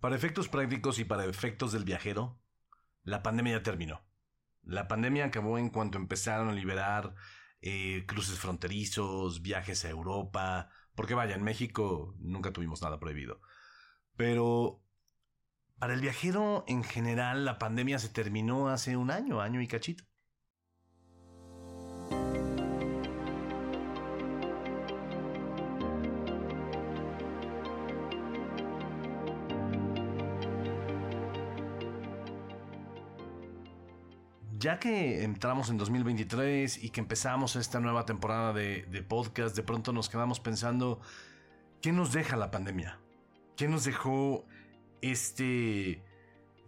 Para efectos prácticos y para efectos del viajero, la pandemia ya terminó. La pandemia acabó en cuanto empezaron a liberar eh, cruces fronterizos, viajes a Europa, porque vaya, en México nunca tuvimos nada prohibido. Pero para el viajero en general la pandemia se terminó hace un año, año y cachito. Ya que entramos en 2023 y que empezamos esta nueva temporada de, podcast, de pronto nos quedamos pensando, ¿qué nos deja la pandemia? ¿Qué nos dejó este,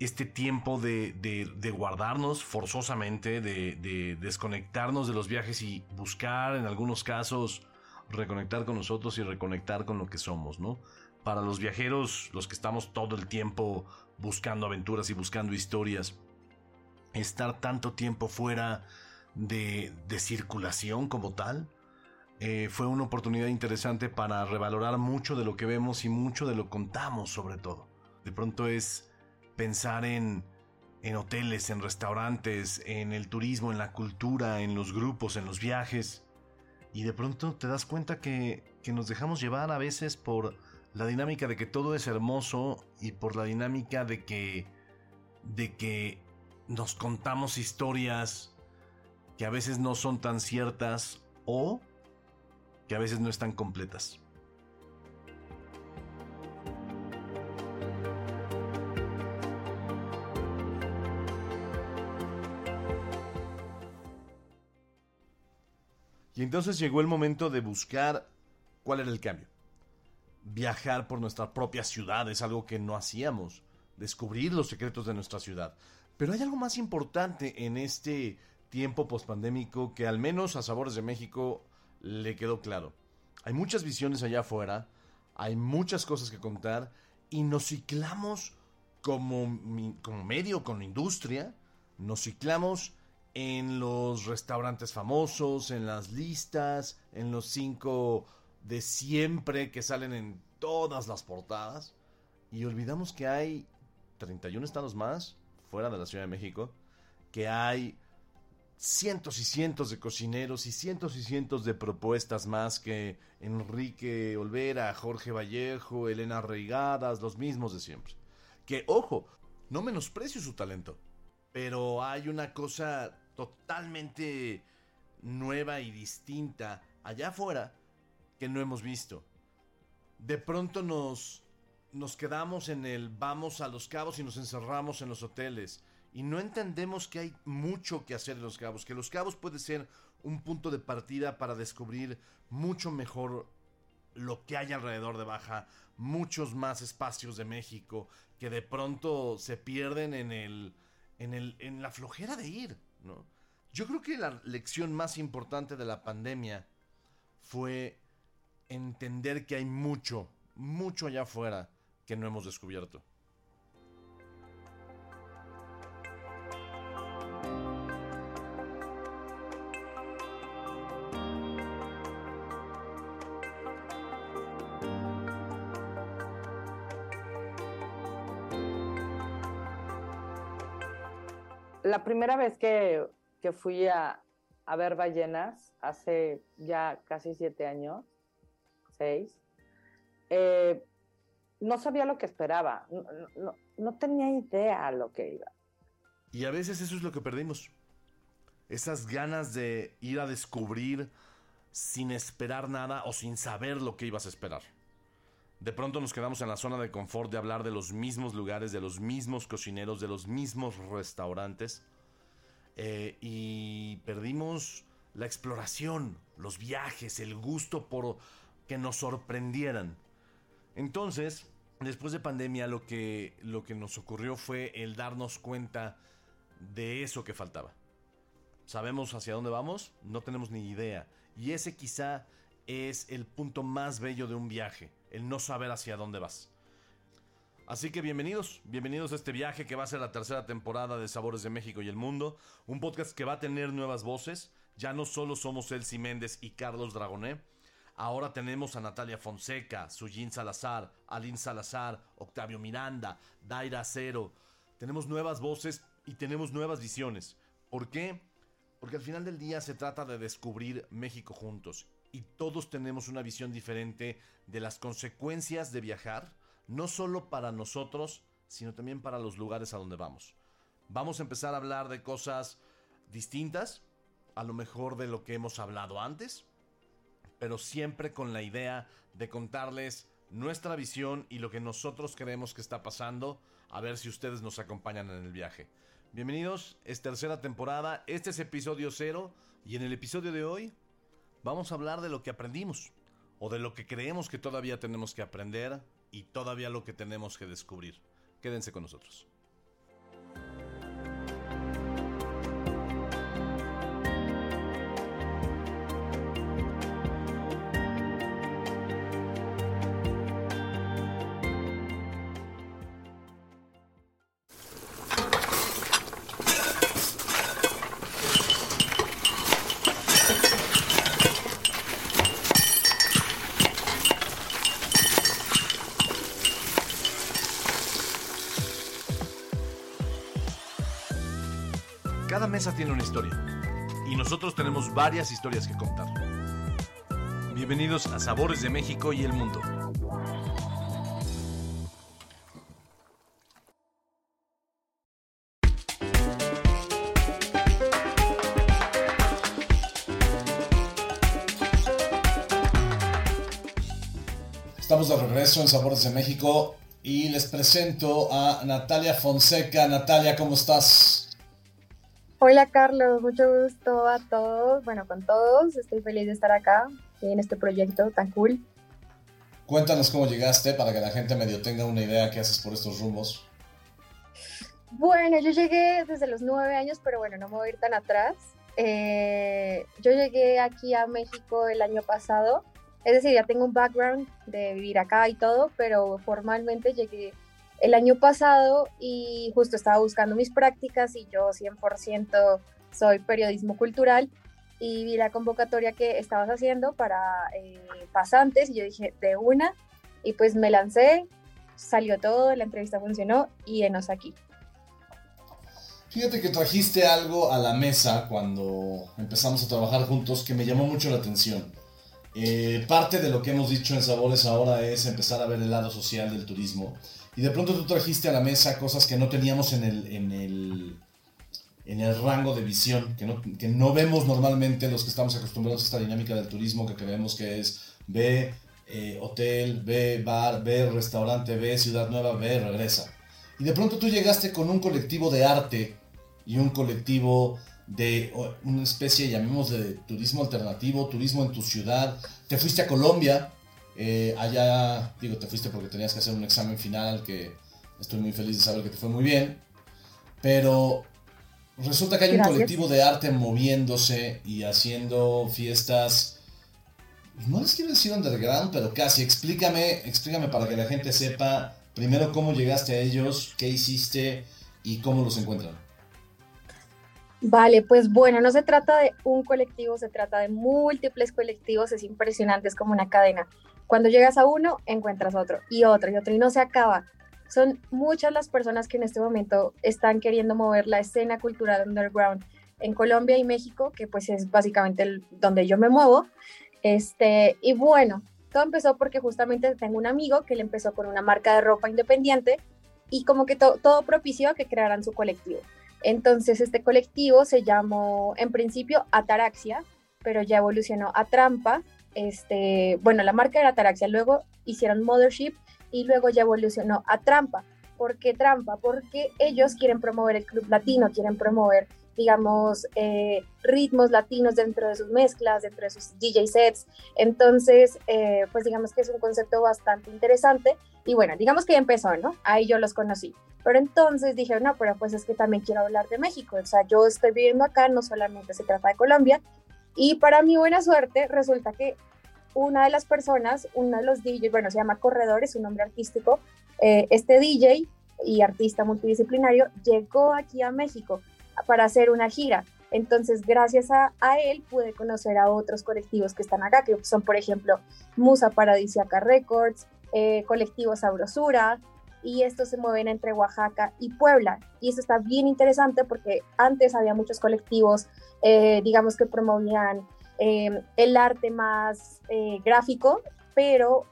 este tiempo de, de guardarnos forzosamente, de, desconectarnos de los viajes y buscar en algunos casos reconectar con nosotros y reconectar con lo que somos, ¿no? Para los viajeros, los que estamos todo el tiempo buscando aventuras y buscando historias, estar tanto tiempo fuera de, circulación como tal. Eh, fue una oportunidad interesante para revalorar mucho de lo que vemos y mucho de lo que contamos sobre todo. De pronto es pensar en, en hoteles, en restaurantes, en el turismo, en la cultura, en los grupos, en los viajes. Y de pronto te das cuenta que, que nos dejamos llevar a veces por la dinámica de que todo es hermoso y por la dinámica de que, de que nos contamos historias que a veces no son tan ciertas o que a veces no están completas. Y entonces llegó el momento de buscar cuál era el cambio. Viajar por nuestra propia ciudad es algo que no hacíamos. Descubrir los secretos de nuestra ciudad. Pero hay algo más importante en este tiempo pospandémico que al menos a Sabores de México le quedó claro. Hay muchas visiones allá afuera, hay muchas cosas que contar y nos ciclamos como, como medio, con industria, nos ciclamos en los restaurantes famosos, en las listas, en los cinco de siempre que salen en todas las portadas y olvidamos que hay 31 estados más fuera de la Ciudad de México, que hay cientos y cientos de cocineros y cientos y cientos de propuestas más que Enrique Olvera, Jorge Vallejo, Elena Reigadas, los mismos de siempre. Que, ojo, no menosprecio su talento, pero hay una cosa totalmente nueva y distinta allá afuera que no hemos visto. De pronto nos nos quedamos en el vamos a los cabos y nos encerramos en los hoteles. Y no entendemos que hay mucho que hacer en los cabos, que los cabos puede ser un punto de partida para descubrir mucho mejor lo que hay alrededor de Baja, muchos más espacios de México que de pronto se pierden en el en el en la flojera de ir, ¿no? Yo creo que la lección más importante de la pandemia fue entender que hay mucho, mucho allá afuera que no hemos descubierto. La primera vez que, fui a, ver ballenas, hace ya casi siete años, seis, eh, no sabía lo que esperaba, no, tenía idea lo que iba. Y a veces eso es lo que perdimos. Esas ganas de ir a descubrir sin esperar nada o sin saber lo que ibas a esperar. De pronto nos quedamos en la zona de confort de hablar de los mismos lugares, de los mismos cocineros, de los mismos restaurantes. Eh, y perdimos la exploración, los viajes, el gusto por que nos sorprendieran. Entonces, después de pandemia lo que, lo que nos ocurrió fue el darnos cuenta de eso que faltaba. ¿Sabemos hacia dónde vamos? No tenemos ni idea. Y ese quizá es el punto más bello de un viaje, el no saber hacia dónde vas. Así que bienvenidos, bienvenidos a este viaje que va a ser la tercera temporada de Sabores de México y el Mundo, un podcast que va a tener nuevas voces, ya no solo somos Elsie Méndez y Carlos Dragoné, Ahora tenemos a Natalia Fonseca, Sujin Salazar, Aline Salazar, Octavio Miranda, Daira Cero. Tenemos nuevas voces y tenemos nuevas visiones. ¿Por qué? Porque al final del día se trata de descubrir México juntos y todos tenemos una visión diferente de las consecuencias de viajar, no solo para nosotros, sino también para los lugares a donde vamos. Vamos a empezar a hablar de cosas distintas, a lo mejor de lo que hemos hablado antes, pero siempre con la idea de contarles nuestra visión y lo que nosotros creemos que está pasando, a ver si ustedes nos acompañan en el viaje. Bienvenidos, es tercera temporada, este es episodio cero y en el episodio de hoy vamos a hablar de lo que aprendimos o de lo que creemos que todavía tenemos que aprender y todavía lo que tenemos que descubrir. Quédense con nosotros. Mesa tiene una historia y nosotros tenemos varias historias que contar. Bienvenidos a Sabores de México y el Mundo. Estamos de regreso en Sabores de México y les presento a Natalia Fonseca. Natalia, ¿cómo estás? Hola Carlos, mucho gusto a todos, bueno, con todos, estoy feliz de estar acá en este proyecto tan cool. Cuéntanos cómo llegaste para que la gente medio tenga una idea qué haces por estos rumbos. Bueno, yo llegué desde los nueve años, pero bueno, no me voy a ir tan atrás. Eh, yo llegué aquí a México el año pasado, es decir, ya tengo un background de vivir acá y todo, pero formalmente llegué el año pasado y justo estaba buscando mis prácticas y yo 100% soy periodismo cultural y vi la convocatoria que estabas haciendo para eh, pasantes y yo dije, de una, y pues me lancé, salió todo, la entrevista funcionó y enos aquí. Fíjate que trajiste algo a la mesa cuando empezamos a trabajar juntos que me llamó mucho la atención. Eh, parte de lo que hemos dicho en Sabores ahora es empezar a ver el lado social del turismo y de pronto tú trajiste a la mesa cosas que no teníamos en el, en el, en el rango de visión, que no, que no vemos normalmente los que estamos acostumbrados a esta dinámica del turismo, que creemos que es ve eh, hotel, ve bar, ve restaurante, ve ciudad nueva, ve regresa. Y de pronto tú llegaste con un colectivo de arte y un colectivo de una especie, llamemos de turismo alternativo, turismo en tu ciudad. Te fuiste a Colombia, eh, allá, digo, te fuiste porque tenías que hacer un examen final que estoy muy feliz de saber que te fue muy bien. Pero resulta que hay un colectivo de arte moviéndose y haciendo fiestas. No les quiero decir underground, pero casi. Explícame, explícame para que la gente sepa primero cómo llegaste a ellos, qué hiciste y cómo los encuentran. Vale, pues bueno, no se trata de un colectivo, se trata de múltiples colectivos, es impresionante, es como una cadena. Cuando llegas a uno, encuentras otro y otro y otro y no se acaba. Son muchas las personas que en este momento están queriendo mover la escena cultural underground en Colombia y México, que pues es básicamente el, donde yo me muevo. Este, y bueno, todo empezó porque justamente tengo un amigo que le empezó con una marca de ropa independiente y como que todo propició que crearan su colectivo. Entonces este colectivo se llamó en principio Ataraxia, pero ya evolucionó a Trampa este, bueno, la marca era Taraxia, luego hicieron Mothership y luego ya evolucionó a Trampa. ¿Por qué Trampa? Porque ellos quieren promover el club latino, quieren promover, digamos, eh, ritmos latinos dentro de sus mezclas, dentro de sus DJ sets. Entonces, eh, pues digamos que es un concepto bastante interesante. Y bueno, digamos que empezó, ¿no? Ahí yo los conocí. Pero entonces dije, no, pero pues es que también quiero hablar de México. O sea, yo estoy viviendo acá, no solamente se trata de Colombia, y para mi buena suerte, resulta que una de las personas, uno de los DJs, bueno, se llama Corredor, es un nombre artístico, eh, este DJ y artista multidisciplinario llegó aquí a México para hacer una gira. Entonces, gracias a, él pude conocer a otros colectivos que están acá, que son, por ejemplo, Musa Paradisiaca Records, eh, Colectivo Sabrosura, y estos se mueven entre Oaxaca y Puebla. Y eso está bien interesante porque antes había muchos colectivos, eh, digamos, que promovían eh, el arte más gráfico, pero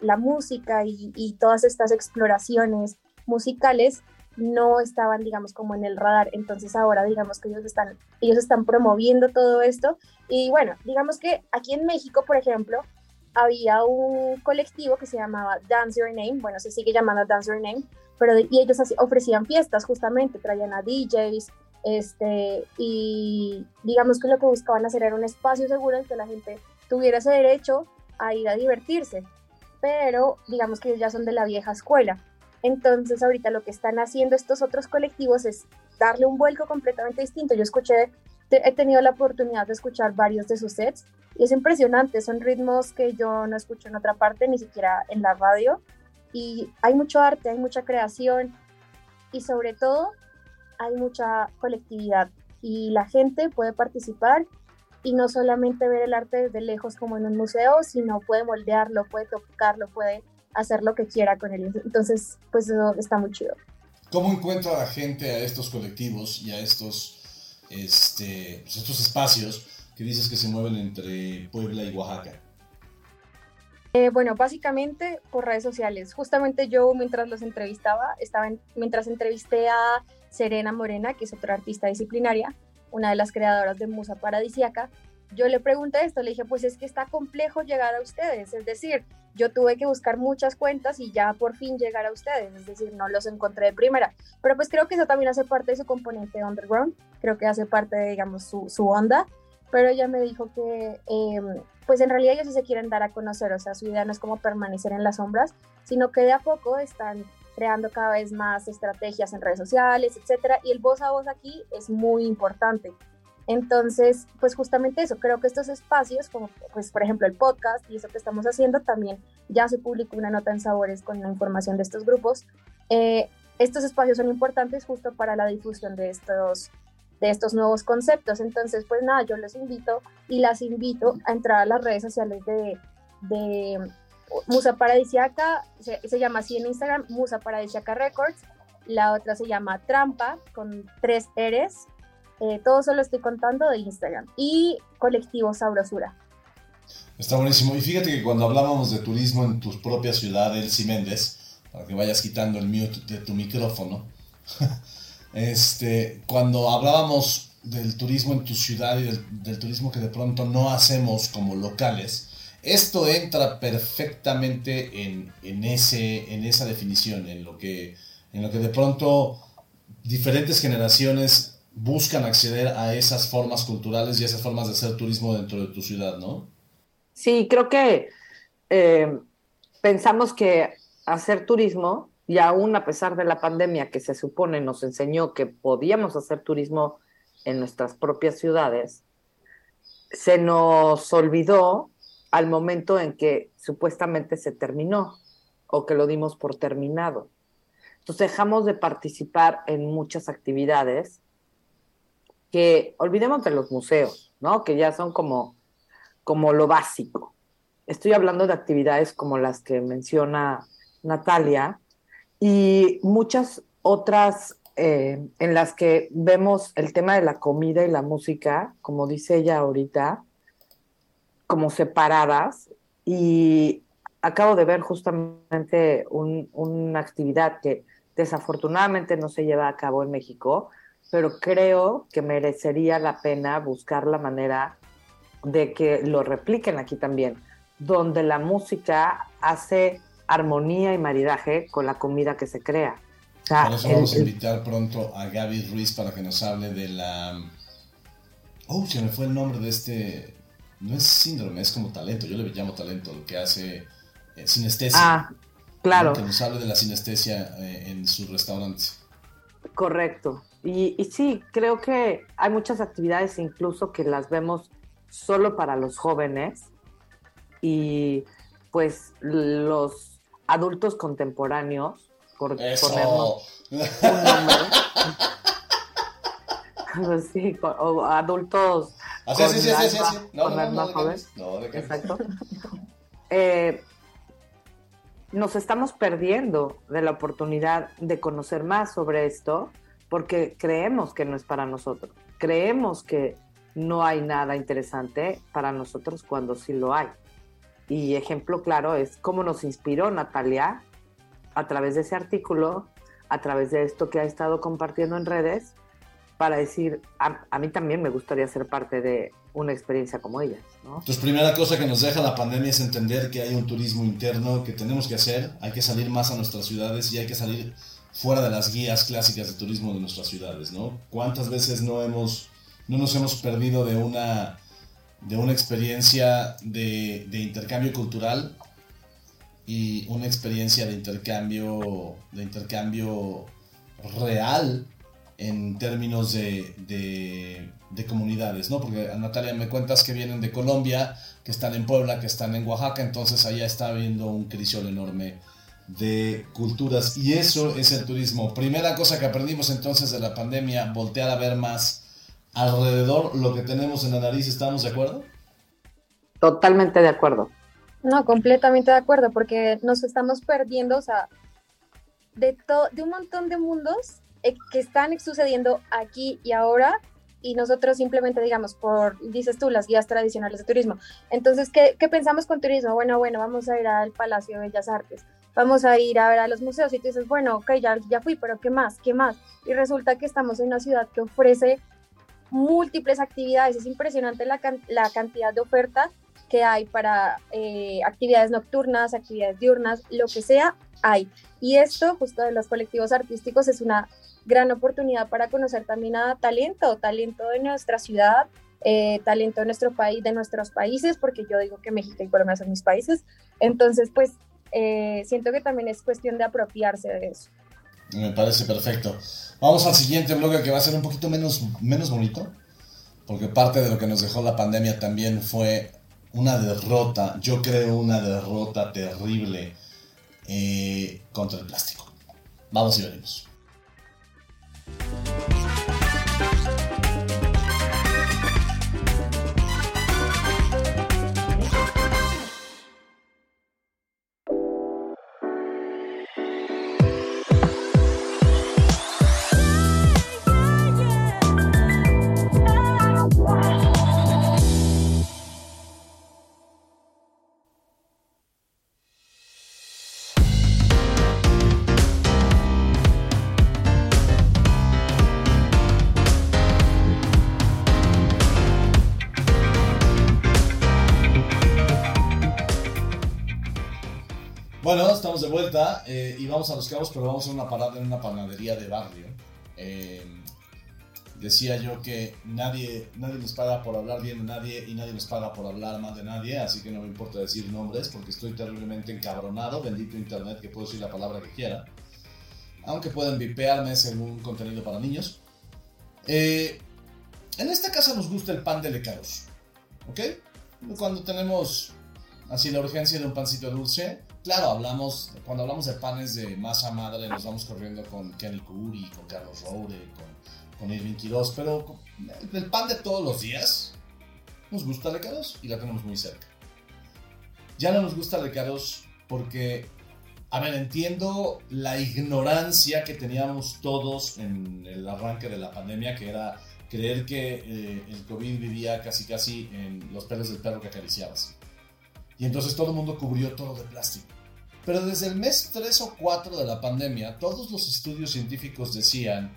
la música y, y todas estas exploraciones musicales no estaban, digamos, como en el radar. Entonces ahora, digamos que ellos están, ellos están promoviendo todo esto. Y bueno, digamos que aquí en México, por ejemplo, había un colectivo que se llamaba Dance Your Name, bueno, se sigue llamando Dance Your Name, pero y ellos ofrecían fiestas justamente, traían a DJs, este, y digamos que lo que buscaban hacer era un espacio seguro en que la gente tuviera ese derecho a ir a divertirse, pero digamos que ellos ya son de la vieja escuela. Entonces ahorita lo que están haciendo estos otros colectivos es darle un vuelco completamente distinto. Yo escuché, he tenido la oportunidad de escuchar varios de sus sets y es impresionante, son ritmos que yo no escucho en otra parte, ni siquiera en la radio. Y hay mucho arte, hay mucha creación y sobre todo hay mucha colectividad y la gente puede participar y no solamente ver el arte desde lejos como en un museo, sino puede moldearlo, puede tocarlo, puede hacer lo que quiera con él. Entonces, pues eso está muy chido. ¿Cómo encuentra la gente a estos colectivos y a estos, este, pues, estos espacios que dices que se mueven entre Puebla y Oaxaca? Eh, bueno, básicamente por redes sociales. Justamente yo mientras los entrevistaba, estaba mientras entrevisté a Serena Morena, que es otra artista disciplinaria, una de las creadoras de Musa Paradisiaca, yo le pregunté esto, le dije, pues es que está complejo llegar a ustedes, es decir, yo tuve que buscar muchas cuentas y ya por fin llegar a ustedes, es decir, no los encontré de primera, pero pues creo que eso también hace parte de su componente underground, creo que hace parte de, digamos, su, su onda, pero ella me dijo que, em, pues en realidad ellos sí se quieren dar a conocer, o sea, su idea no es como permanecer en las sombras, sino que de a poco están creando cada vez más estrategias en redes sociales, etcétera, y el voz a voz aquí es muy importante. Entonces, pues justamente eso, creo que estos espacios, como pues por ejemplo el podcast y eso que estamos haciendo, también ya se publicó una nota en Sabores con la información de estos grupos. Eh, estos espacios son importantes justo para la difusión de estos, de estos nuevos conceptos. Entonces, pues nada, yo los invito y las invito a entrar a las redes sociales de, Musa Paradisiaca, se, se, llama así en Instagram, Musa Paradisiaca Records. La otra se llama Trampa, con tres R's, eh, todo eso lo estoy contando de Instagram. Y Colectivo Sabrosura. Está buenísimo. Y fíjate que cuando hablábamos de turismo en tu propia ciudad, Elsie Méndez, para que vayas quitando el mute de tu micrófono, este, cuando hablábamos del turismo en tu ciudad y del, turismo que de pronto no hacemos como locales, esto entra perfectamente en, en, ese, en esa definición, en lo, que, en lo que de pronto diferentes generaciones buscan acceder a esas formas culturales y esas formas de hacer turismo dentro de tu ciudad, ¿no? Sí, creo que eh, pensamos que hacer turismo, y aún a pesar de la pandemia que se supone nos enseñó que podíamos hacer turismo en nuestras propias ciudades, se nos olvidó al momento en que supuestamente se terminó o que lo dimos por terminado. Entonces dejamos de participar en muchas actividades que olvidemos de los museos, ¿no? Que ya son como, como lo básico. Estoy hablando de actividades como las que menciona Natalia y muchas otras eh, en las que vemos el tema de la comida y la música, como dice ella ahorita, como separadas. Y acabo de ver justamente una actividad que desafortunadamente no se lleva a cabo en México, pero creo que merecería la pena buscar la manera de que lo repliquen aquí también, donde la música hace armonía y maridaje con la comida que se crea. Por eso vamos a invitar pronto a Gaby Ruiz para que nos hable de la... Oh, se me fue el nombre de este... No es síndrome, es como talento, yo le llamo talento, lo que hace eh, sinestesia. Ah, claro. Que nos hable de la sinestesia eh, en su restaurante. Correcto. Y, sí, creo que hay muchas actividades incluso que las vemos solo para los jóvenes y pues los adultos contemporáneos, por ponernos un Pues sí, o adultos. Exacto. Eh, nos estamos perdiendo de la oportunidad de conocer más sobre esto porque creemos que no es para nosotros. Creemos que no hay nada interesante para nosotros cuando sí lo hay. Y ejemplo claro es cómo nos inspiró Natalia a través de ese artículo, a través de esto que ha estado compartiendo en redes, para decir, a, mí también me gustaría ser parte de una experiencia como ella. ¿no? Entonces, primera cosa que nos deja la pandemia es entender que hay un turismo interno que tenemos que hacer, hay que salir más a nuestras ciudades y hay que salir fuera de las guías clásicas de turismo de nuestras ciudades, ¿no? ¿Cuántas veces no hemos, no nos hemos perdido de una, de una experiencia de, intercambio cultural y una experiencia de intercambio, de intercambio real en términos de, de, comunidades, ¿no? Porque Natalia me cuentas que vienen de Colombia, que están en Puebla, que están en Oaxaca, entonces allá está habiendo un crisol enorme de culturas y eso es el turismo. Primera cosa que aprendimos entonces de la pandemia, voltear a ver más alrededor lo que tenemos en la nariz, ¿estamos de acuerdo? Totalmente de acuerdo. No, completamente de acuerdo, porque nos estamos perdiendo, o sea, de, de un montón de mundos eh, que están sucediendo aquí y ahora y nosotros simplemente digamos por, dices tú, las guías tradicionales de turismo. Entonces, ¿qué, ¿qué, pensamos con turismo? Bueno, bueno, vamos a ir al Palacio de Bellas Artes, vamos a ir a ver a los museos y tú dices, bueno, ok, ya, ya fui, pero ¿qué más? ¿Qué más? Y resulta que estamos en una ciudad que ofrece múltiples actividades, es impresionante la, la cantidad de oferta que hay para eh, actividades nocturnas, actividades diurnas, lo que sea, hay. Y esto, justo de los colectivos artísticos, es una gran oportunidad para conocer también a talento, talento de nuestra ciudad, eh, talento de nuestro país, de nuestros países, porque yo digo que México y Colombia son mis países. Entonces, pues, eh, siento que también es cuestión de apropiarse de eso. Me parece perfecto. Vamos al siguiente blog que va a ser un poquito menos, menos bonito, porque parte de lo que nos dejó la pandemia también fue una derrota, yo creo una derrota terrible eh, contra el plástico. Vamos y veremos. Eh, y vamos a los cabos, pero vamos a una parada en una panadería de barrio. Eh, decía yo que nadie, nadie nos paga por hablar bien de nadie y nadie nos paga por hablar mal de nadie, así que no me importa decir nombres porque estoy terriblemente encabronado, bendito internet que puedo decir la palabra que quiera, aunque pueden vipearme según contenido para niños. Eh, en esta casa nos gusta el pan de lecaros, ¿ok? Cuando tenemos así la urgencia de un pancito dulce, claro, hablamos, cuando hablamos de panes de masa madre, nos vamos corriendo con Kenny Curi, con Carlos Roure, con, con Irving Quiroz, pero el, pan de todos los días nos gusta Lecaros y la tenemos muy cerca. Ya no nos gusta Lecaros porque, a ver, entiendo la ignorancia que teníamos todos en el arranque de la pandemia, que era creer que eh, el COVID vivía casi casi en los pelos del perro que acariciabas. Y entonces todo el mundo cubrió todo de plástico. Pero desde el mes 3 o 4 de la pandemia, todos los estudios científicos decían,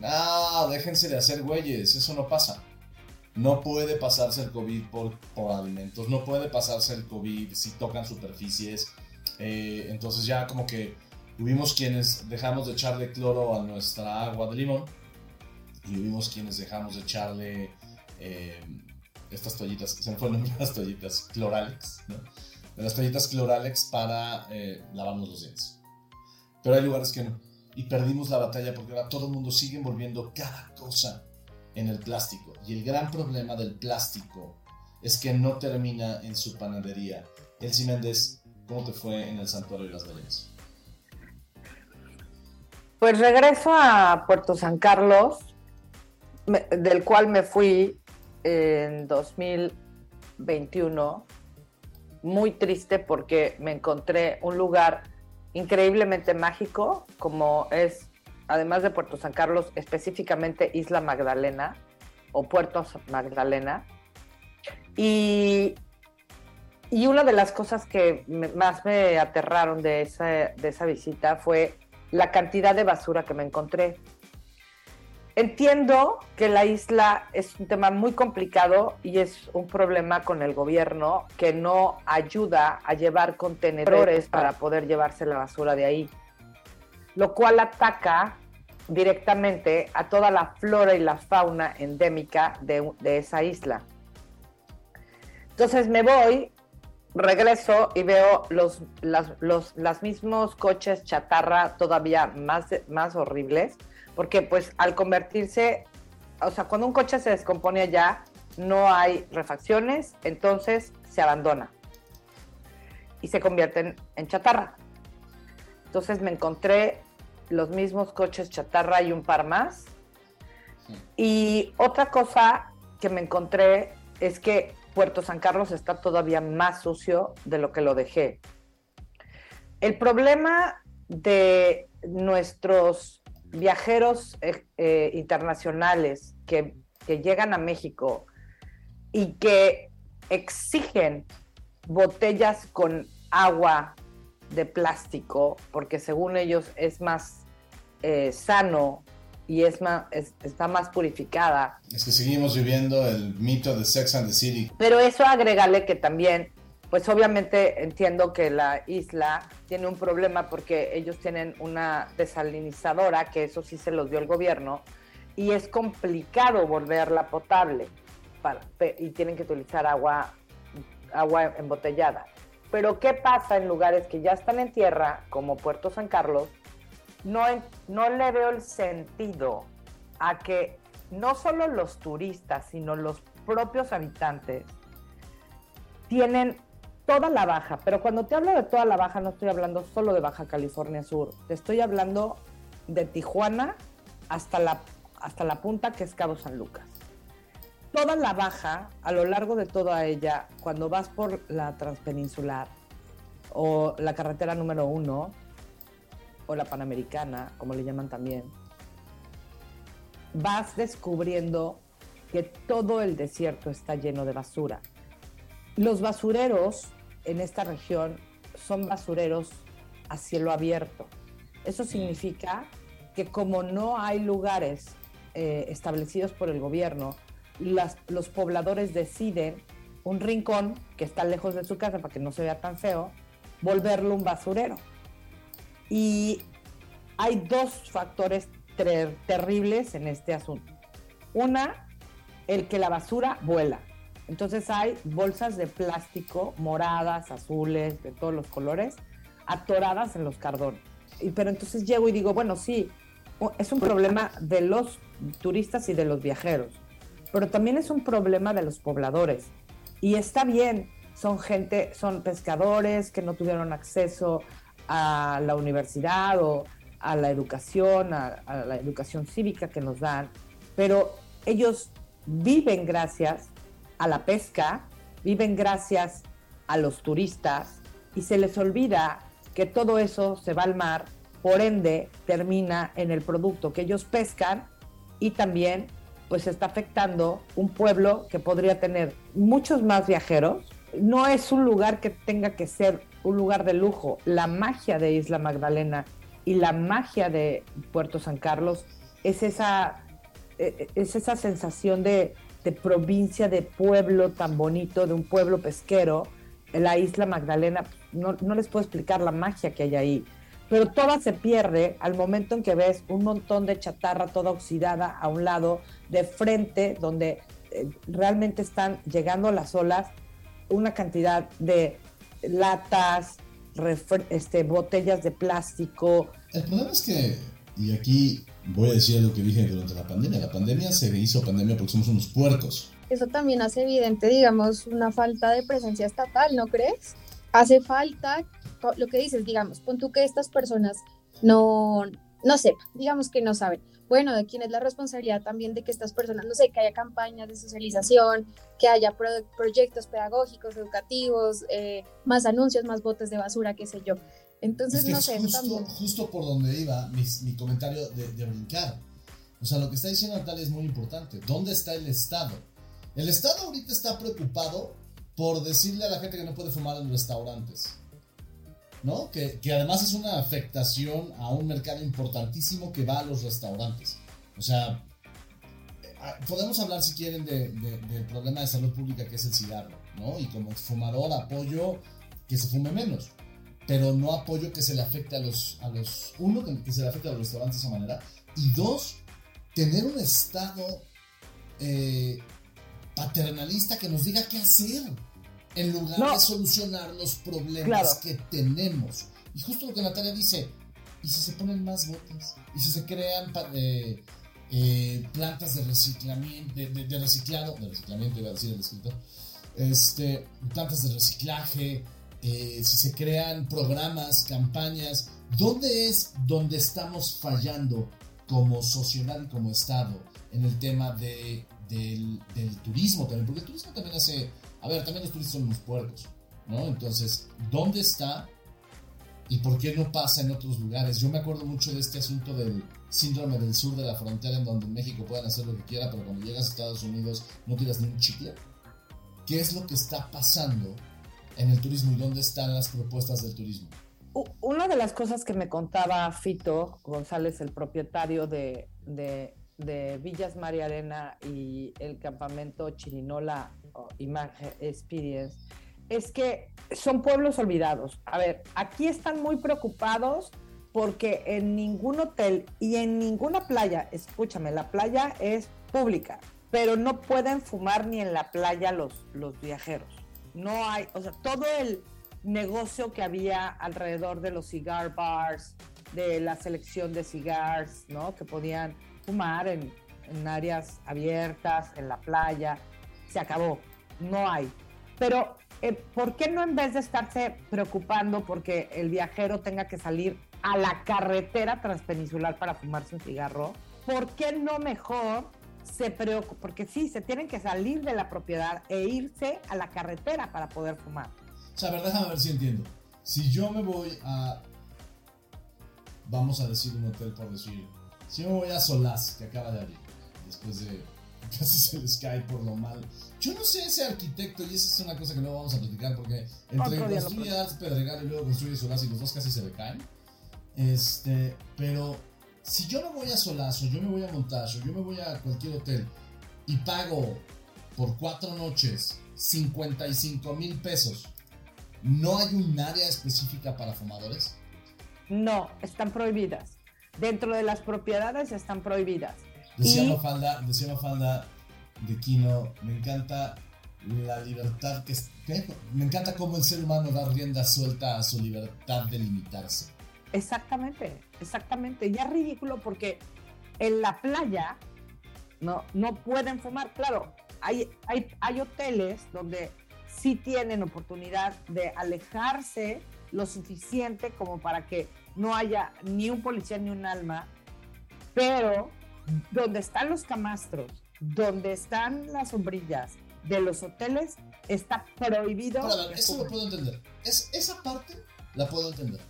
ah, déjense de hacer güeyes, eso no pasa. No puede pasarse el COVID por, por alimentos, no puede pasarse el COVID si tocan superficies. Eh, entonces ya como que hubimos quienes dejamos de echarle cloro a nuestra agua de limón y hubimos quienes dejamos de echarle eh, estas toallitas, se me fueron las toallitas, cloralex, ¿no? De las toallitas Cloralex para eh, lavarnos los dientes. Pero hay lugares que no. Y perdimos la batalla porque ahora todo el mundo sigue envolviendo cada cosa en el plástico. Y el gran problema del plástico es que no termina en su panadería. Elsie Méndez, ¿cómo te fue en el Santuario de las Ballenas? Pues regreso a Puerto San Carlos del cual me fui en 2021 muy triste porque me encontré un lugar increíblemente mágico como es, además de Puerto San Carlos, específicamente Isla Magdalena o Puerto Magdalena. Y, y una de las cosas que más me aterraron de esa, de esa visita fue la cantidad de basura que me encontré. Entiendo que la isla es un tema muy complicado y es un problema con el gobierno que no ayuda a llevar contenedores para poder llevarse la basura de ahí, lo cual ataca directamente a toda la flora y la fauna endémica de, esa isla. Entonces me voy, regreso y veo los, los, mismos coches chatarra todavía más, más horribles porque pues al convertirse, o sea, cuando un coche se descompone allá, no hay refacciones, entonces se abandona y se convierten en chatarra. Entonces me encontré los mismos coches chatarra y un par más. Y otra cosa que me encontré es que Puerto San Carlos está todavía más sucio de lo que lo dejé. El problema de nuestros viajeros eh, eh, internacionales que, llegan a México y que exigen botellas con agua de plástico, porque según ellos es más eh, sano y es más, está más purificada. Es que seguimos viviendo el mito de Sex and the City. Pero eso agrégale que también pues obviamente entiendo que la isla tiene un problema porque ellos tienen una desalinizadora, que eso sí se los dio el gobierno, y es complicado volverla potable y tienen que utilizar agua, agua embotellada. Pero ¿qué pasa en lugares que ya están en tierra, como Puerto San Carlos? No, no le veo el sentido a que no solo los turistas, sino los propios habitantes tienen toda la baja, pero cuando te hablo de toda la baja no estoy hablando solo de Baja California Sur, te estoy hablando de Tijuana hasta la, hasta la punta que es Cabo San Lucas. Toda la baja, a lo largo de toda ella, cuando vas por la transpeninsular o la carretera número uno o la panamericana, como le llaman también, vas descubriendo que todo el desierto está lleno de basura. Los basureros en esta región son basureros a cielo abierto. Eso significa que como no hay lugares eh, establecidos por el gobierno, los pobladores deciden un rincón que está lejos de su casa para que no se vea tan feo, volverlo un basurero. Y hay dos factores terribles en este asunto. Una, el que la basura vuela. Entonces hay bolsas de plástico moradas, azules, de todos los colores, atoradas en los cardones. Y, pero entonces llego y digo, bueno, sí, es un problema de los turistas y de los viajeros, pero también es un problema de los pobladores. Y está bien, son gente, son pescadores que no tuvieron acceso a la universidad o a la educación, a la educación cívica que nos dan, pero ellos viven gracias a la pesca, viven gracias a los turistas y se les olvida que todo eso se va al mar, por ende termina en el producto que ellos pescan y también pues está afectando un pueblo que podría tener muchos más viajeros. No es un lugar que tenga que ser un lugar de lujo. La magia de Isla Magdalena y la magia de Puerto San Carlos es esa, e, e, es esa sensación de, de provincia, de pueblo tan bonito, de un pueblo pesquero, la isla Magdalena, no, les puedo explicar la magia que hay ahí, pero toda se pierde al momento en que ves un montón de chatarra toda oxidada a un lado, de frente, donde eh, realmente están llegando las olas, una cantidad de latas, este, botellas de plástico. El problema es que, y aquí voy a decir lo que dije durante la pandemia. La pandemia se hizo pandemia porque somos unos puercos. Eso también hace evidente, digamos, una falta de presencia estatal, ¿no crees? Hace falta, lo que dices, digamos, pon tú que estas personas no, no sepa, digamos que no saben. Bueno, de quién es la responsabilidad también de que estas personas, no sé, que haya campañas de socialización, que haya proyectos pedagógicos, educativos, eh, más anuncios, más botes de basura, qué sé yo. Entonces, no sé, justo, también. Justo por donde iba mi, mi comentario de, de, brincar. O sea, lo que está diciendo Natalia es muy importante. ¿Dónde está el Estado? El Estado ahorita está preocupado por decirle a la gente que no puede fumar en restaurantes. ¿no? Que, además es una afectación a un mercado importantísimo que va a los restaurantes. O sea, eh, ah, podemos hablar si quieren del problema de salud pública que es el cigarro, ¿no? Y como fumador apoyo que se fume menos, pero no apoyo que se le afecte a los, a los uno, que se le afecte a los restaurantes de esa manera, y dos, tener un estado eh, paternalista que nos diga qué hacer en lugar de solucionar los problemas que tenemos. Y justo lo que Natalia dice, ¿y si se ponen más botes? ¿Y si se crean eh, eh, plantas de reciclamiento, de, reciclado, de reciclamiento iba a decir el escritor, este, plantas de reciclaje, eh, si se crean programas, campañas, ¿dónde es donde estamos fallando como sociedad y como Estado en el tema de, del, del turismo también? Porque el turismo también hace a ver, también los turistas son unos puercos, ¿no? Entonces, ¿dónde está y por qué no pasa en otros lugares? Yo me acuerdo mucho de este asunto del síndrome del sur de la frontera, en donde en México pueden hacer lo que quieran, pero cuando llegas a Estados Unidos no tiras ni un chicle. ¿Qué es lo que está pasando en el turismo y dónde están las propuestas del turismo? Una de las cosas que me contaba Fito González, el propietario de, Villas María Arena y el campamento Chirinola Imagen Experience, es que son pueblos olvidados. A ver, aquí están muy preocupados porque en ningún hotel y en ninguna playa, escúchame, la playa es pública, pero no pueden fumar ni en la playa los viajeros. No hay, o sea, todo el negocio que había alrededor de los cigar bars, de la selección de cigars, ¿no? Que podían fumar en, en áreas abiertas, en la playa, se acabó, no hay. Pero, eh, ¿por qué no en vez de estarse preocupando porque el viajero tenga que salir a la carretera transpeninsular para fumarse un cigarro? ¿Por qué no mejor se preocupa? Porque sí, se tienen que salir de la propiedad e irse a la carretera para poder fumar. O sea, a ver, déjame ver si entiendo. Si yo me voy a. Vamos a decir un hotel por decir. Si yo me voy a Solás, que acaba de abrir, después de casi se les cae por lo mal. Yo no sé ese arquitecto, y esa es una cosa que no vamos a platicar, porque entre construir Pedregal y luego construye Solaz y los dos casi se le caen. Este, pero si yo no voy a Solazo, yo me voy a Montacho, yo me voy a cualquier hotel y pago por cuatro noches 55 mil pesos, ¿no hay un área específica para fumadores? No, están prohibidas. Dentro de las propiedades están prohibidas. Decía Mafalda, decía Mafalda de Kino, me encanta la libertad que, me encanta cómo el ser humano da rienda suelta a su libertad de limitarse. Exactamente, exactamente. Ya es ridículo porque en la playa no, no pueden fumar. Claro, hay, hay, hay hoteles donde sí tienen oportunidad de alejarse lo suficiente como para que no haya ni un policía ni un alma, pero donde están los camastros, donde están las sombrillas de los hoteles, está prohibido. eso lo puedo entender. Es, esa parte la puedo entender.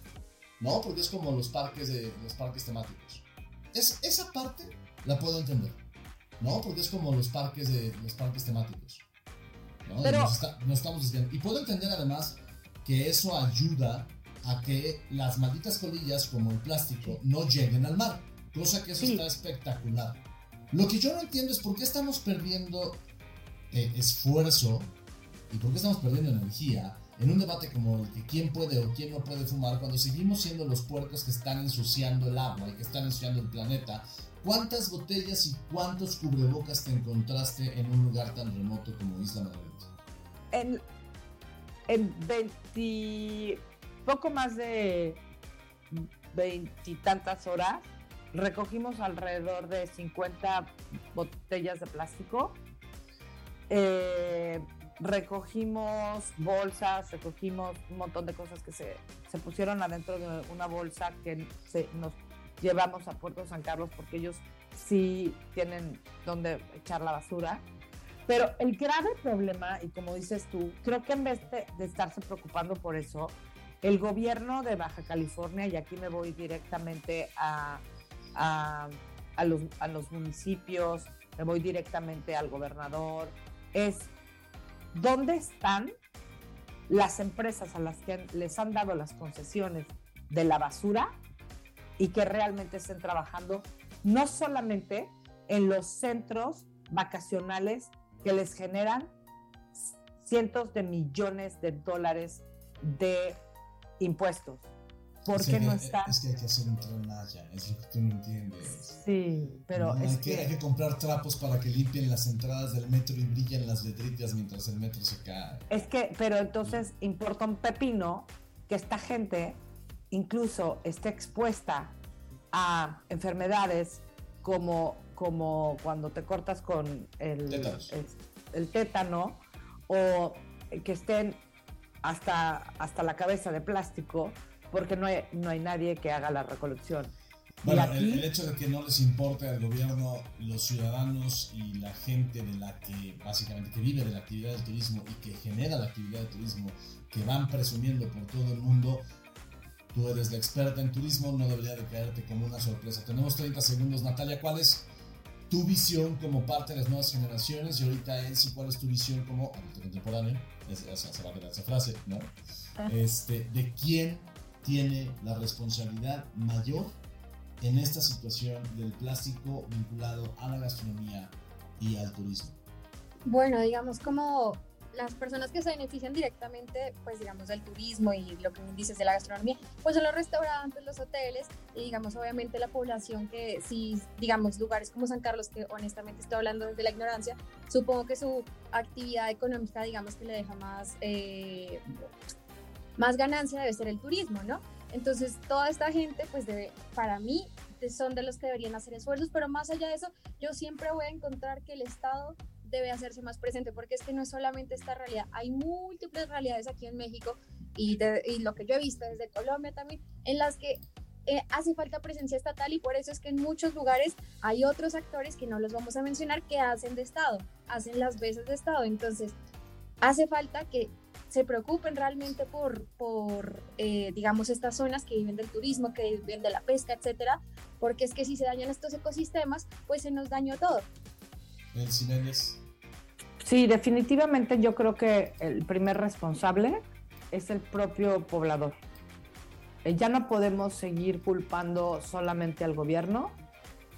¿No? Porque es como los parques, de, los parques temáticos. Es, esa parte la puedo entender. ¿No? Porque es como los parques, de, los parques temáticos. ¿no? Pero, estamos diciendo. Y puedo entender además que eso ayuda a que las malditas colillas, como el plástico, no lleguen al mar. Cosa que eso está espectacular. Lo que yo no entiendo es por qué estamos perdiendo eh, esfuerzo y por qué estamos perdiendo energía en un debate como el que quién puede o quién no puede fumar cuando seguimos siendo los puercos que están ensuciando el agua y que están ensuciando el planeta. ¿Cuántas botellas y cuántos cubrebocas te encontraste en un lugar tan remoto como Isla Margarita? En, en 20, poco más de veintitantas horas recogimos alrededor de 50 botellas de plástico. Eh, recogimos bolsas, recogimos un montón de cosas que se, pusieron adentro de una bolsa que se nos llevamos a Puerto San Carlos porque ellos sí tienen donde echar la basura. Pero el grave problema, y como dices tú, creo que en vez de, de estarse preocupando por eso, el gobierno de Baja California, y aquí me voy directamente a, a, a, los, a los municipios, me voy directamente al gobernador, es dónde están las empresas a las que les han dado las concesiones de la basura y que realmente estén trabajando no solamente en los centros vacacionales que les generan cientos de millones de dólares de impuestos. ¿Por Es qué que- no está? Es que hay que hacer un tren Maya, es lo que tú no entiendes. Sí, pero No, es hay, que, hay que comprar trapos para que limpien las entradas del metro y brillen las letritas mientras el metro se cae. Es que, pero entonces importa un pepino que esta gente incluso esté expuesta a enfermedades como, como cuando te cortas con el, el tétano o que estén hasta, hasta la cabeza de plástico porque no hay, no hay nadie que haga la recolección. Bueno, el, aquí- el hecho de que no les importe al gobierno, los ciudadanos y la gente de la que básicamente que vive de la actividad del turismo y que genera la actividad del turismo, que van presumiendo por todo el mundo, tú eres la experta en turismo, no debería de caerte como una sorpresa. Tenemos 30 segundos, Natalia, ¿cuál es tu visión como parte de las nuevas generaciones? Y ahorita, Elsie, ¿cuál es tu visión como adulto contemporáneo? Es- esa- se va a quedar esa frase, ¿no? Este, ¿De quién tiene la responsabilidad mayor en esta situación del plástico vinculado a la gastronomía y al turismo? Bueno, digamos como las personas que se benefician directamente, pues digamos del turismo y lo que dices de la gastronomía, pues son los restaurantes, los hoteles y digamos obviamente la población que si digamos lugares como San Carlos, que honestamente estoy hablando desde la ignorancia, supongo que su actividad económica digamos que le deja más, eh, más ganancia debe ser el turismo, ¿no? Entonces toda esta gente pues debe, para mí son de los que deberían hacer esfuerzos, pero más allá de eso, yo siempre voy a encontrar que el Estado debe hacerse más presente, porque es que no es solamente esta realidad, hay múltiples realidades aquí en México y lo que yo he visto desde Colombia también, en las que eh, hace falta presencia estatal y por eso es que en muchos lugares hay otros actores que no los vamos a mencionar que hacen de Estado, hacen las veces de Estado. Entonces, hace falta que se preocupen realmente por, por eh, digamos, estas zonas que viven del turismo, que viven de la pesca, etcétera, porque es que si se dañan estos ecosistemas, pues se nos dañó todo. Sí, definitivamente yo creo que el primer responsable es el propio poblador. Eh, Ya no podemos seguir culpando solamente al gobierno.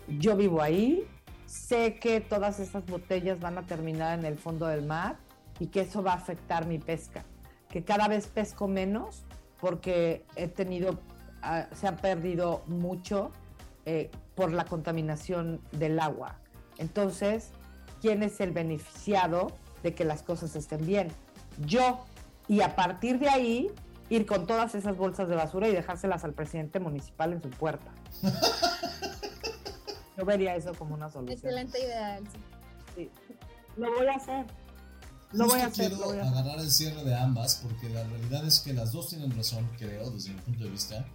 Yo vivo ahí, sé que todas esas botellas van a terminar en el fondo del mar y que eso va a afectar mi pesca. Que cada vez pesco menos porque he tenido, ah, se ha perdido mucho eh, por la contaminación del agua. Entonces, quién es el beneficiado de que las cosas estén bien. Yo. Y a partir de ahí, ir con todas esas bolsas de basura y dejárselas al presidente municipal en su puerta. Yo vería eso como una solución. Excelente idea. Sí. Lo voy a hacer. Lo voy a hacer, quiero lo voy a hacer. agarrar el cierre de ambas porque la realidad es que las dos tienen razón, creo, desde mi punto de vista,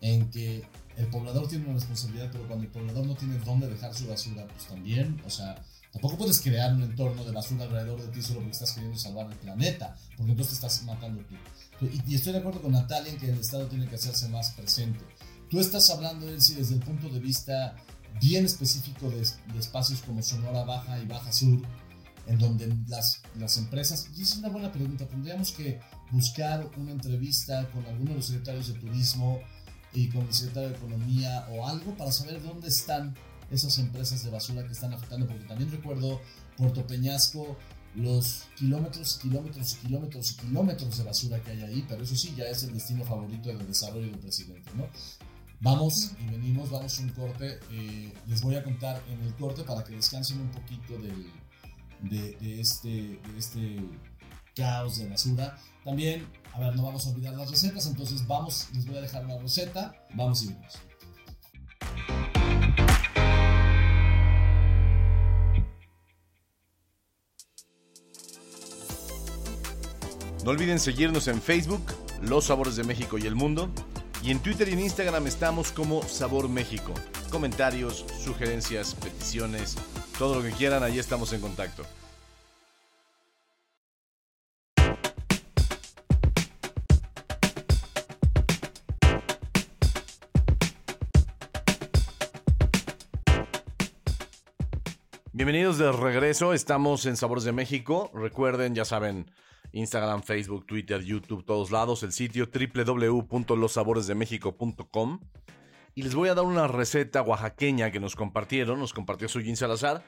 en que el poblador tiene una responsabilidad, pero cuando el poblador no tiene dónde dejar su basura, pues también, o sea, tampoco puedes crear un entorno de basura alrededor de ti solo porque estás queriendo salvar el planeta, porque entonces te estás matando tú. Y, y estoy de acuerdo con Natalia en que el Estado tiene que hacerse más presente. Tú estás hablando, Elsie, desde el punto de vista bien específico de, de espacios como Sonora Baja y Baja Sur, en donde las, las empresas, y es una buena pregunta, tendríamos que buscar una entrevista con alguno de los secretarios de turismo y con el secretario de economía o algo para saber dónde están esas empresas de basura que están afectando, porque también recuerdo Puerto Peñasco, los kilómetros, kilómetros, kilómetros y kilómetros de basura que hay ahí, pero eso sí, ya es el destino favorito del desarrollo del presidente, ¿no? Vamos y venimos, vamos a un corte. eh, les voy a contar en el corte para que descansen un poquito del, este, de este caos de basura. También, a ver, no vamos a olvidar las recetas, entonces vamos, les voy a dejar una receta. Vamos y venimos. No olviden seguirnos en Facebook, Los Sabores de México y el Mundo, Y en Twitter y en Instagram estamos como Sabor México. Comentarios, sugerencias, peticiones, todo lo que quieran, ahí estamos en contacto. Bienvenidos de regreso, estamos en Sabores de México. Recuerden, ya saben, Instagram, Facebook, Twitter, YouTube, todos lados, el sitio www.losaboresdemexico.com. Y les voy a dar una receta oaxaqueña que nos compartieron, nos compartió Sujin Salazar.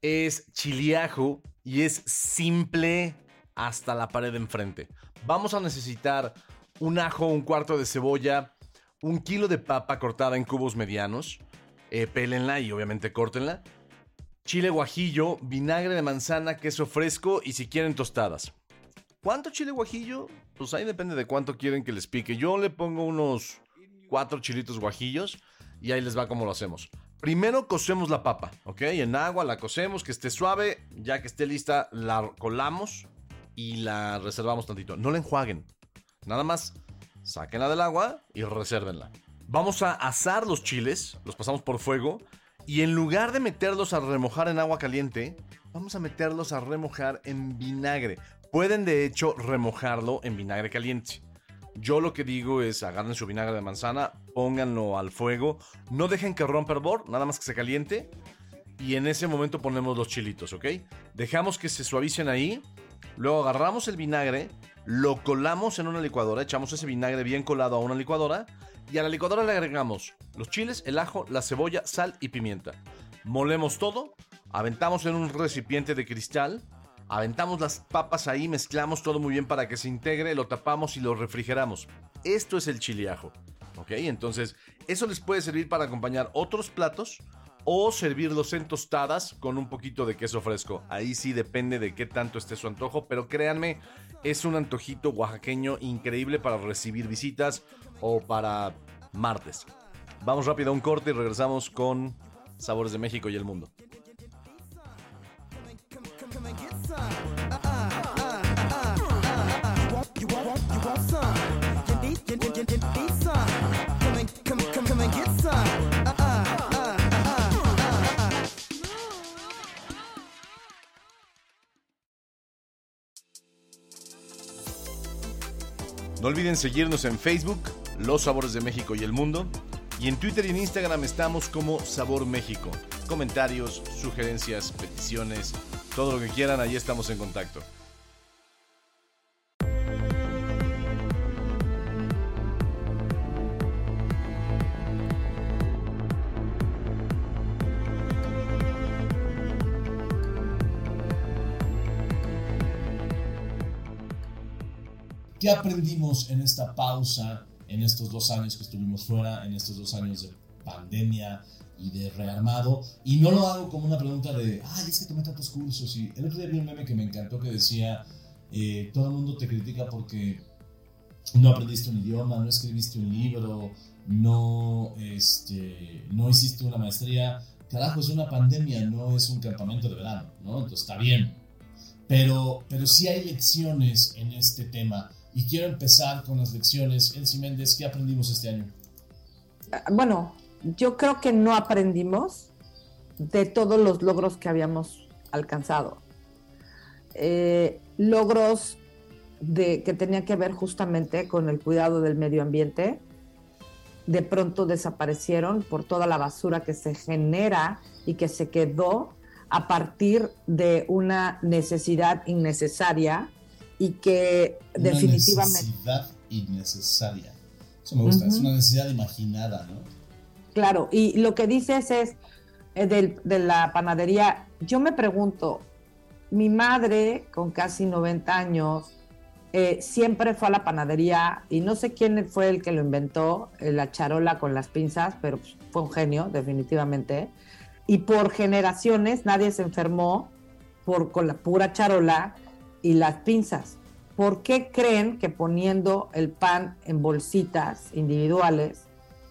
Es chiliajo y es simple hasta la pared de enfrente. Vamos a necesitar un ajo, un cuarto de cebolla, un kilo de papa cortada en cubos medianos. Eh, pélenla y obviamente córtenla chile guajillo, vinagre de manzana, queso fresco y si quieren tostadas. ¿Cuánto chile guajillo? Pues ahí depende de cuánto quieren que les pique. Yo le pongo unos cuatro chilitos guajillos y ahí les va como lo hacemos. Primero cocemos la papa, ¿ok? En agua la cocemos, que esté suave. Ya que esté lista, la colamos y la reservamos tantito. No la enjuaguen. Nada más, sáquenla del agua y resérvenla. Vamos a asar los chiles, los pasamos por fuego y en lugar de meterlos a remojar en agua caliente, vamos a meterlos a remojar en vinagre. Pueden de hecho remojarlo en vinagre caliente. Yo lo que digo es agarren su vinagre de manzana, pónganlo al fuego, no dejen que rompa el bor, nada más que se caliente. Y en ese momento ponemos los chilitos, ¿ok? Dejamos que se suavicen ahí. Luego agarramos el vinagre, lo colamos en una licuadora, echamos ese vinagre bien colado a una licuadora y a la licuadora le agregamos los chiles, el ajo, la cebolla, sal y pimienta. Molemos todo, aventamos en un recipiente de cristal, aventamos las papas ahí, mezclamos todo muy bien para que se integre, lo tapamos y lo refrigeramos. Esto es el chile ajo. ¿Ok? Entonces, eso les puede servir para acompañar otros platos o servirlos en tostadas con un poquito de queso fresco. Ahí sí depende de qué tanto esté su antojo, pero créanme, es un antojito oaxaqueño increíble para recibir visitas o para martes. Vamos rápido a un corte y regresamos con Sabores de México y el mundo. No olviden seguirnos en Facebook, Los Sabores de México y el Mundo. Y en Twitter y en Instagram estamos como Sabor México. Comentarios, sugerencias, peticiones, todo lo que quieran, ahí estamos en contacto. ¿Qué aprendimos en esta pausa, en estos dos años que estuvimos fuera, en estos dos años de pandemia y de rearmado? Y no lo hago como una pregunta de, ay, es que tomé tantos cursos. Y el otro día vi un meme que me encantó que decía, eh, todo el mundo te critica porque no aprendiste un idioma, no escribiste un libro, no, este, no hiciste una maestría. Carajo, es una pandemia, no es un campamento de verano, ¿no? Entonces está bien. Pero, pero sí hay lecciones en este tema y quiero empezar con las lecciones. Elsie Méndez, ¿qué aprendimos este año? Ah, bueno, yo creo que no aprendimos de todos los logros que habíamos alcanzado. Eh, logros de, que tenía que ver justamente con el cuidado del medio ambiente, de pronto desaparecieron por toda la basura que se genera y que se quedó a partir de una necesidad innecesaria y que Una definitivamente... Necesidad innecesaria. Eso me gusta, es una necesidad imaginada, ¿no? Claro, y lo que dices es eh, del- de la panadería, yo me pregunto, mi madre con casi 90 años eh, siempre fue a la panadería y no sé quién fue el que lo inventó, eh, la charola con las pinzas, pero pues, fue un genio, definitivamente. Y por generaciones nadie se enfermó por, con la pura charola y las pinzas. ¿Por qué creen que poniendo el pan en bolsitas individuales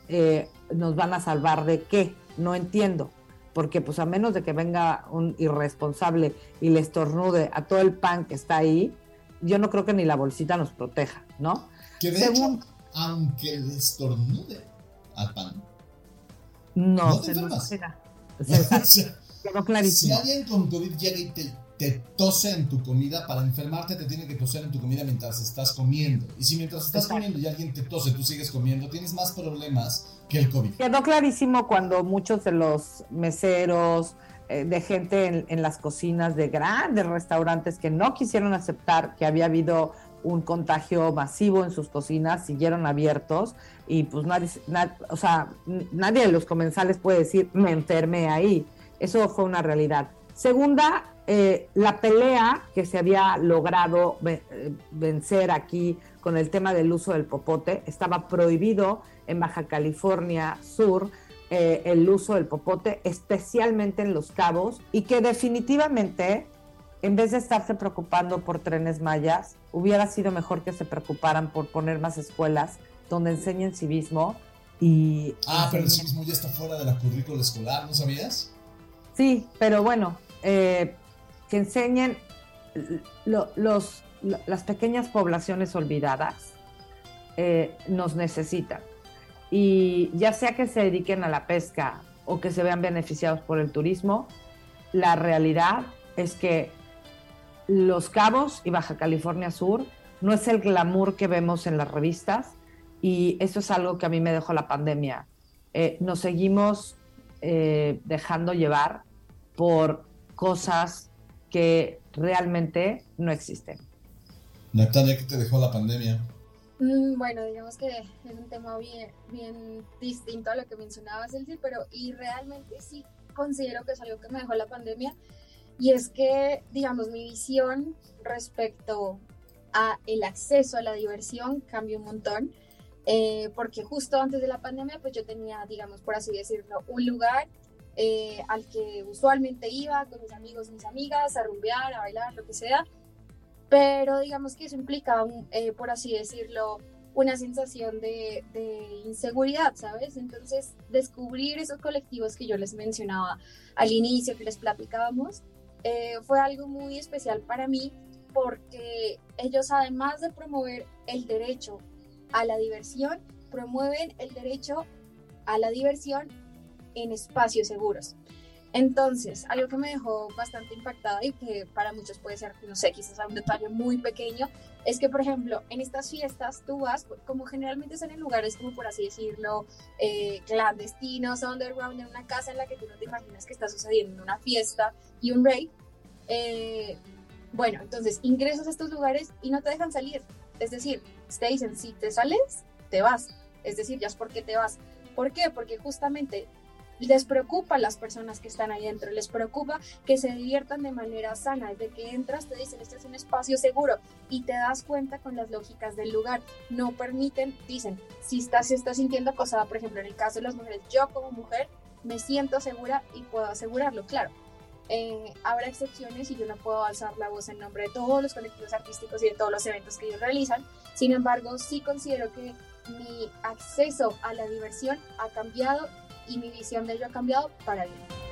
eh, nos van a salvar de qué? No entiendo. Porque pues a menos de que venga un irresponsable y le estornude a todo el pan que está ahí, yo no creo que ni la bolsita nos proteja, ¿no? Que de Según- hecho, aunque le estornude al pan, No, No te se nos o Se- quedó si clarísimo. alguien con COVID llega y te, te tose en tu comida, para enfermarte te tiene que toser en tu comida mientras estás comiendo. Y si mientras estás Exacto. comiendo y alguien te tose, tú sigues comiendo, tienes más problemas que el COVID. Quedó clarísimo cuando muchos de los meseros, eh, de gente en, en las cocinas de grandes restaurantes que no quisieron aceptar que había habido un contagio masivo en sus cocinas, siguieron abiertos y pues nadie, na- o sea, nadie de los comensales puede decir me enfermé ahí. Eso fue una realidad. Segunda, eh, la pelea que se había logrado eh, vencer aquí con el tema del uso del popote, estaba prohibido en Baja California Sur eh, el uso del popote, especialmente en Los Cabos, y que definitivamente, en vez de estarse preocupando por trenes mayas, hubiera sido mejor que se preocuparan por poner más escuelas donde enseñen civismo y... Ah, pero el civismo ya está fuera de la currícula escolar, ¿no sabías? Sí, pero bueno, eh, que enseñen lo- los, lo- las pequeñas poblaciones olvidadas eh, nos necesitan. Y ya sea que se dediquen a la pesca o que se vean beneficiados por el turismo, la realidad es que Los Cabos y Baja California Sur no es el glamour que vemos en las revistas y eso es algo que a mí me dejó la pandemia. Eh, nos seguimos eh, dejando llevar por cosas que realmente no existen. Natalia, ¿qué te dejó la pandemia? Mm, Bueno, digamos que es un tema bien, bien distinto a lo que mencionabas, Elsie, pero y realmente sí considero que es algo que me dejó la pandemia y es que, digamos, mi visión respecto a el acceso a la diversión cambió un montón, eh, porque justo antes de la pandemia, pues yo tenía, digamos, por así decirlo, un lugar eh, al que usualmente iba con mis amigos, mis amigas, a rumbear, a bailar, lo que sea, pero digamos que eso implica, un- eh, por así decirlo, una sensación de, de inseguridad, ¿sabes? Entonces, descubrir esos colectivos que yo les mencionaba al inicio, que les platicábamos, eh, fue algo muy especial para mí porque ellos, además de promover el derecho a la diversión, promueven el derecho a la diversión en espacios seguros. Entonces, algo que me dejó bastante impactada y que para muchos puede ser, no sé, quizás un detalle muy pequeño, es que, por ejemplo, en estas fiestas tú vas, como generalmente son lugares, como por así decirlo, eh, clandestinos, underground, en una casa en la que tú no te imaginas que está sucediendo una fiesta y un rave. eh, bueno, entonces ingresas a estos lugares y no te dejan salir. Es decir, te dicen, si te sales, te vas. Es decir, ya es porque te vas. ¿Por qué? Porque justamente les preocupa a las personas que están ahí dentro, les preocupa que se diviertan de manera sana. Desde que entras te dicen, este es un espacio seguro y te das cuenta con las lógicas del lugar. No permiten, dicen, si estás, si estás sintiendo acosada, por ejemplo, en el caso de las mujeres, yo como mujer me siento segura y puedo asegurarlo, claro. Eh, habrá excepciones y yo no puedo alzar la voz en nombre de todos los colectivos artísticos y de todos los eventos que ellos realizan. Sin embargo, sí considero que mi acceso a la diversión ha cambiado y mi visión de ello ha cambiado para bien.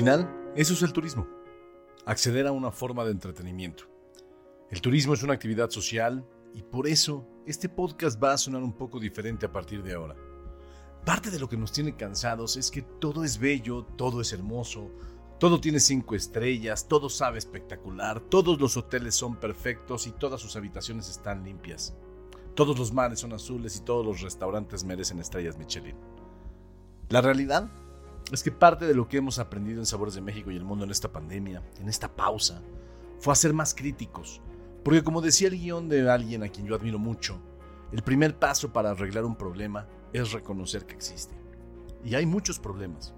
Final, eso es el turismo. Acceder a una forma de entretenimiento. El turismo es una actividad social y por eso este podcast va a sonar un poco diferente a partir de ahora. Parte de lo que nos tiene cansados es que todo es bello, todo es hermoso, todo tiene cinco estrellas, todo sabe espectacular, todos los hoteles son perfectos y todas sus habitaciones están limpias. Todos los mares son azules y todos los restaurantes merecen estrellas Michelin. La realidad es que parte de lo que hemos aprendido en Sabores de México y el mundo en esta pandemia, en esta pausa, fue a ser más críticos. Porque como decía el guion de alguien a quien yo admiro mucho, el primer paso para arreglar un problema es reconocer que existe. Y hay muchos problemas.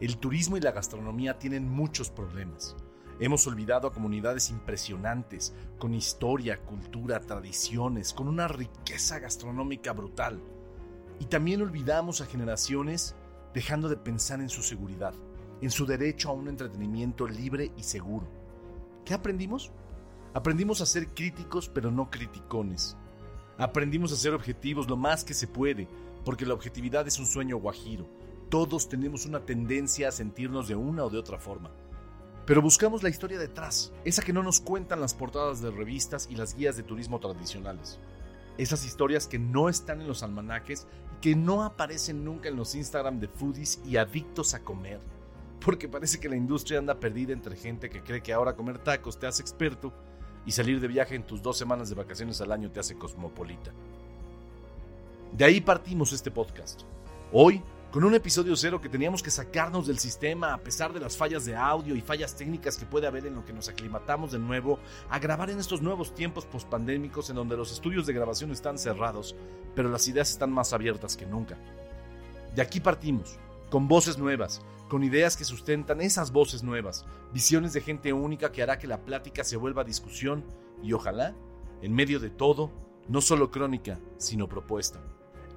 El turismo y la gastronomía tienen muchos problemas. Hemos olvidado a comunidades impresionantes, con historia, cultura, tradiciones, con una riqueza gastronómica brutal. Y también olvidamos a generaciones dejando de pensar en su seguridad, en su derecho a un entretenimiento libre y seguro. ¿Qué aprendimos? Aprendimos a ser críticos pero no criticones. Aprendimos a ser objetivos lo más que se puede, porque la objetividad es un sueño guajiro. Todos tenemos una tendencia a sentirnos de una o de otra forma. Pero buscamos la historia detrás, esa que no nos cuentan las portadas de revistas y las guías de turismo tradicionales. Esas historias que no están en los almanaques que no aparecen nunca en los Instagram de foodies y adictos a comer. Porque parece que la industria anda perdida entre gente que cree que ahora comer tacos te hace experto y salir de viaje en tus dos semanas de vacaciones al año te hace cosmopolita. De ahí partimos este podcast. Hoy con un episodio cero que teníamos que sacarnos del sistema a pesar de las fallas de audio y fallas técnicas que puede haber en lo que nos aclimatamos de nuevo a grabar en estos nuevos tiempos pospandémicos en donde los estudios de grabación están cerrados, pero las ideas están más abiertas que nunca. De aquí partimos, con voces nuevas, con ideas que sustentan esas voces nuevas, visiones de gente única que hará que la plática se vuelva discusión y ojalá, en medio de todo, no solo crónica, sino propuesta.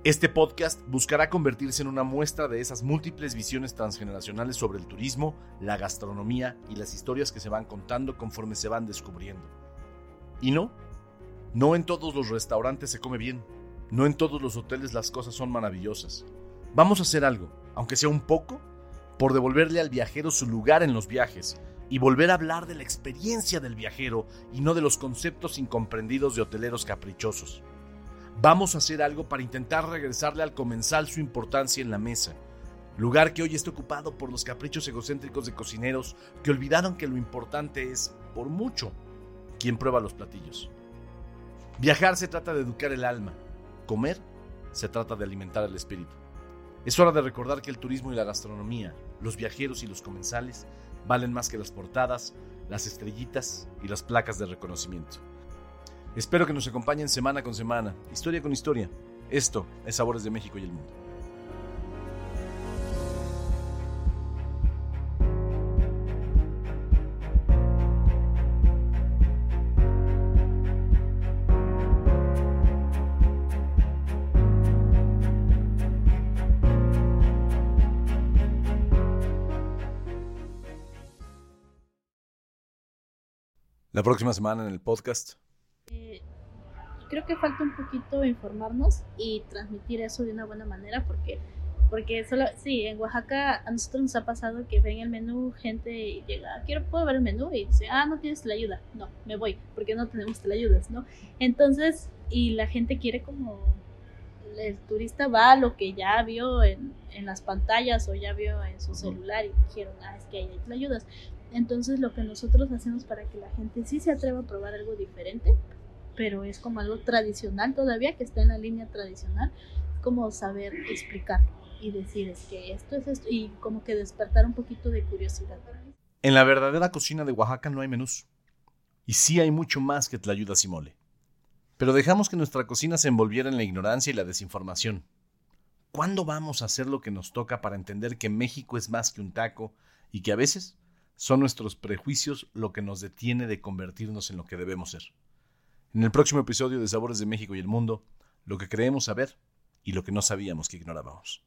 Este podcast buscará convertirse en una muestra de esas múltiples visiones transgeneracionales sobre el turismo, la gastronomía y las historias que se van contando conforme se van descubriendo. Y no, no en todos los restaurantes se come bien, no en todos los hoteles las cosas son maravillosas. Vamos a hacer algo, aunque sea un poco, por devolverle al viajero su lugar en los viajes y volver a hablar de la experiencia del viajero y no de los conceptos incomprendidos de hoteleros caprichosos. Vamos a hacer algo para intentar regresarle al comensal su importancia en la mesa. Lugar que hoy está ocupado por los caprichos egocéntricos de cocineros que olvidaron que lo importante es, por mucho, quien prueba los platillos. Viajar se trata de educar el alma. Comer se trata de alimentar el espíritu. Es hora de recordar que el turismo y la gastronomía, los viajeros y los comensales, valen más que las portadas, las estrellitas y las placas de reconocimiento. Espero que nos acompañen semana con semana, historia con historia. Esto es Sabores de México y el Mundo. La próxima semana en el podcast creo que falta un poquito informarnos y transmitir eso de una buena manera porque porque solo sí en Oaxaca a nosotros nos ha pasado que ven el menú gente y llega quiero puedo ver el menú y dice ah no tienes la ayuda. No me voy porque no tenemos la ayudas no entonces y la gente quiere como el turista va a lo que ya vio en, en las pantallas o ya vio en su celular y dijeron ah es que hay ayudas. Entonces lo que nosotros hacemos para que la gente sí se atreva a probar algo diferente pero es como algo tradicional todavía, que está en la línea tradicional, como saber explicar y decir es que esto es esto y como que despertar un poquito de curiosidad. En la verdadera cocina de Oaxaca no hay menús. Y sí hay mucho más que tlayudas y mole. Pero dejamos que nuestra cocina se envolviera en la ignorancia y la desinformación. ¿Cuándo vamos a hacer lo que nos toca para entender que México es más que un taco y que a veces son nuestros prejuicios lo que nos detiene de convertirnos en lo que debemos ser? En el próximo episodio de Sabores de México y el Mundo, lo que creemos saber y lo que no sabíamos que ignorábamos.